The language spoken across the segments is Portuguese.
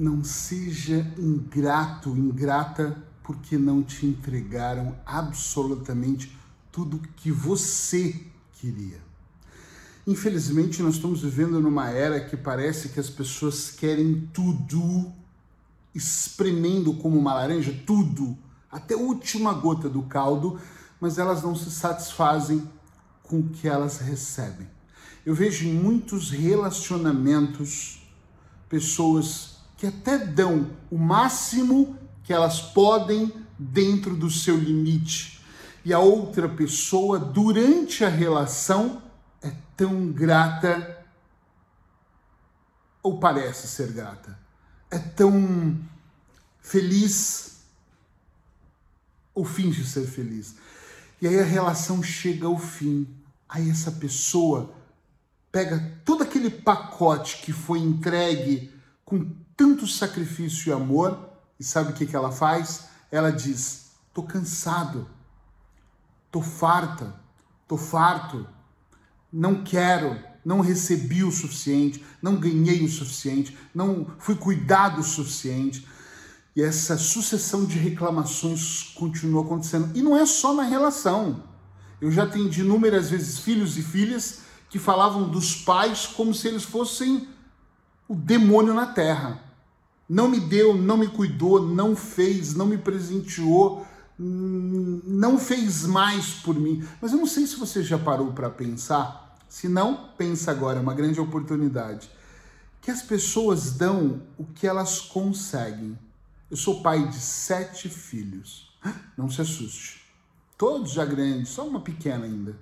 Não seja ingrato, ingrata, porque não te entregaram absolutamente tudo que você queria. Infelizmente, nós estamos vivendo numa era que parece que as pessoas querem tudo, espremendo como uma laranja, tudo, até a última gota do caldo, mas elas não se satisfazem com o que elas recebem. Eu vejo em muitos relacionamentos pessoas que até dão o máximo que elas podem dentro do seu limite. E a outra pessoa, durante a relação, é tão grata, ou parece ser grata, é tão feliz, ou finge ser feliz. E aí a relação chega ao fim. Aí essa pessoa pega todo aquele pacote que foi entregue com tanto sacrifício e amor, e sabe o que, que ela faz? Ela diz: tô cansado, tô farta, tô farto, não quero, não recebi o suficiente, não ganhei o suficiente, não fui cuidado o suficiente. E essa sucessão de reclamações continua acontecendo. E não é só na relação. Eu já atendi inúmeras vezes filhos e filhas que falavam dos pais como se eles fossem o demônio na terra. Não me deu, não me cuidou, não fez, não me presenteou, não fez mais por mim. Mas eu não sei se você já parou para pensar. Se não, pensa agora, é uma grande oportunidade. Que as pessoas dão o que elas conseguem. Eu sou pai de sete filhos. Não se assuste. Todos já grandes, só uma pequena ainda.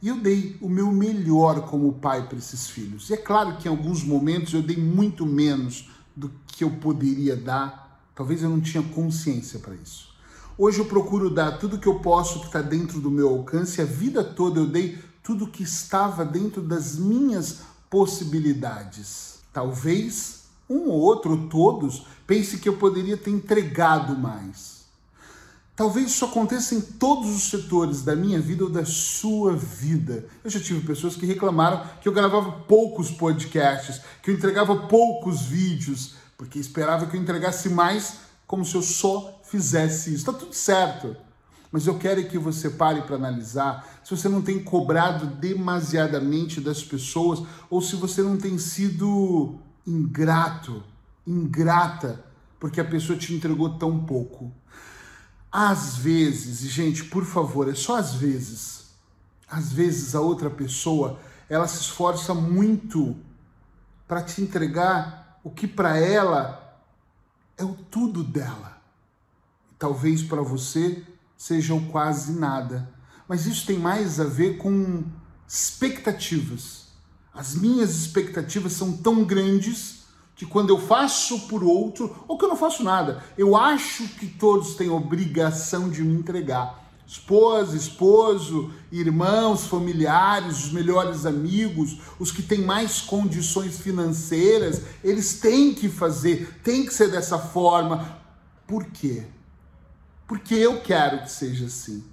E eu dei o meu melhor como pai para esses filhos. E é claro que em alguns momentos eu dei muito menos do que eu poderia dar. Talvez eu não tinha consciência para isso. Hoje eu procuro dar tudo que eu posso que está dentro do meu alcance. A vida toda eu dei tudo que estava dentro das minhas possibilidades. Talvez um ou outro, ou todos, pense que eu poderia ter entregado mais. Talvez isso aconteça em todos os setores da minha vida ou da sua vida. Eu já tive pessoas que reclamaram que eu gravava poucos podcasts, que eu entregava poucos vídeos, porque esperava que eu entregasse mais, como se eu só fizesse isso. Está tudo certo. Mas eu quero que você pare para analisar se você não tem cobrado demasiadamente das pessoas ou se você não tem sido ingrato, ingrata, porque a pessoa te entregou tão pouco. Às vezes, e gente, por favor, é só às vezes. Às vezes a outra pessoa, ela se esforça muito para te entregar o que para ela é o tudo dela. Talvez para você seja o quase nada. Mas isso tem mais a ver com expectativas. As minhas expectativas são tão grandes que quando eu faço por outro, ou que eu não faço nada, eu acho que todos têm obrigação de me entregar. Esposa, esposo, irmãos, familiares, os melhores amigos, os que têm mais condições financeiras, eles têm que fazer, tem que ser dessa forma. Por quê? Porque eu quero que seja assim.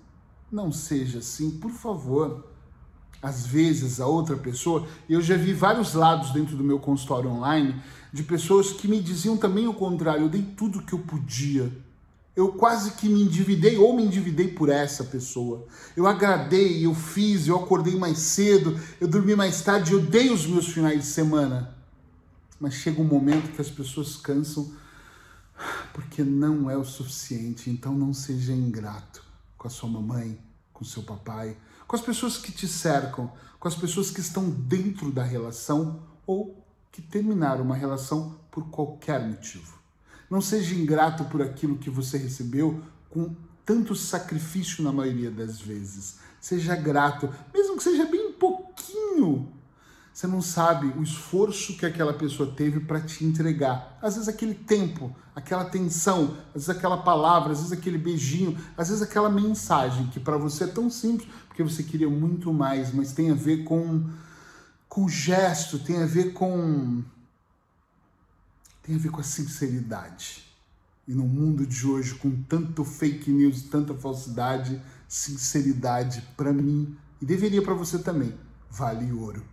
Não seja assim, por favor às vezes a outra pessoa, eu já vi vários lados dentro do meu consultório online de pessoas que me diziam também o contrário, eu dei tudo que eu podia. Eu quase que me endividei ou me endividei por essa pessoa. Eu agradei, eu fiz, eu acordei mais cedo, eu dormi mais tarde, eu dei os meus finais de semana. Mas chega um momento que as pessoas cansam porque não é o suficiente. Então não seja ingrato com a sua mamãe, com seu papai, com as pessoas que te cercam, com as pessoas que estão dentro da relação ou que terminaram uma relação por qualquer motivo. Não seja ingrato por aquilo que você recebeu com tanto sacrifício na maioria das vezes. Seja grato, mesmo que seja bem pouquinho você não sabe o esforço que aquela pessoa teve para te entregar. Às vezes aquele tempo, aquela atenção, às vezes aquela palavra, às vezes aquele beijinho, às vezes aquela mensagem que para você é tão simples, porque você queria muito mais, mas tem a ver com com gesto, tem a ver com tem a ver com a sinceridade. E no mundo de hoje, com tanto fake news, tanta falsidade, sinceridade para mim e deveria para você também, vale ouro.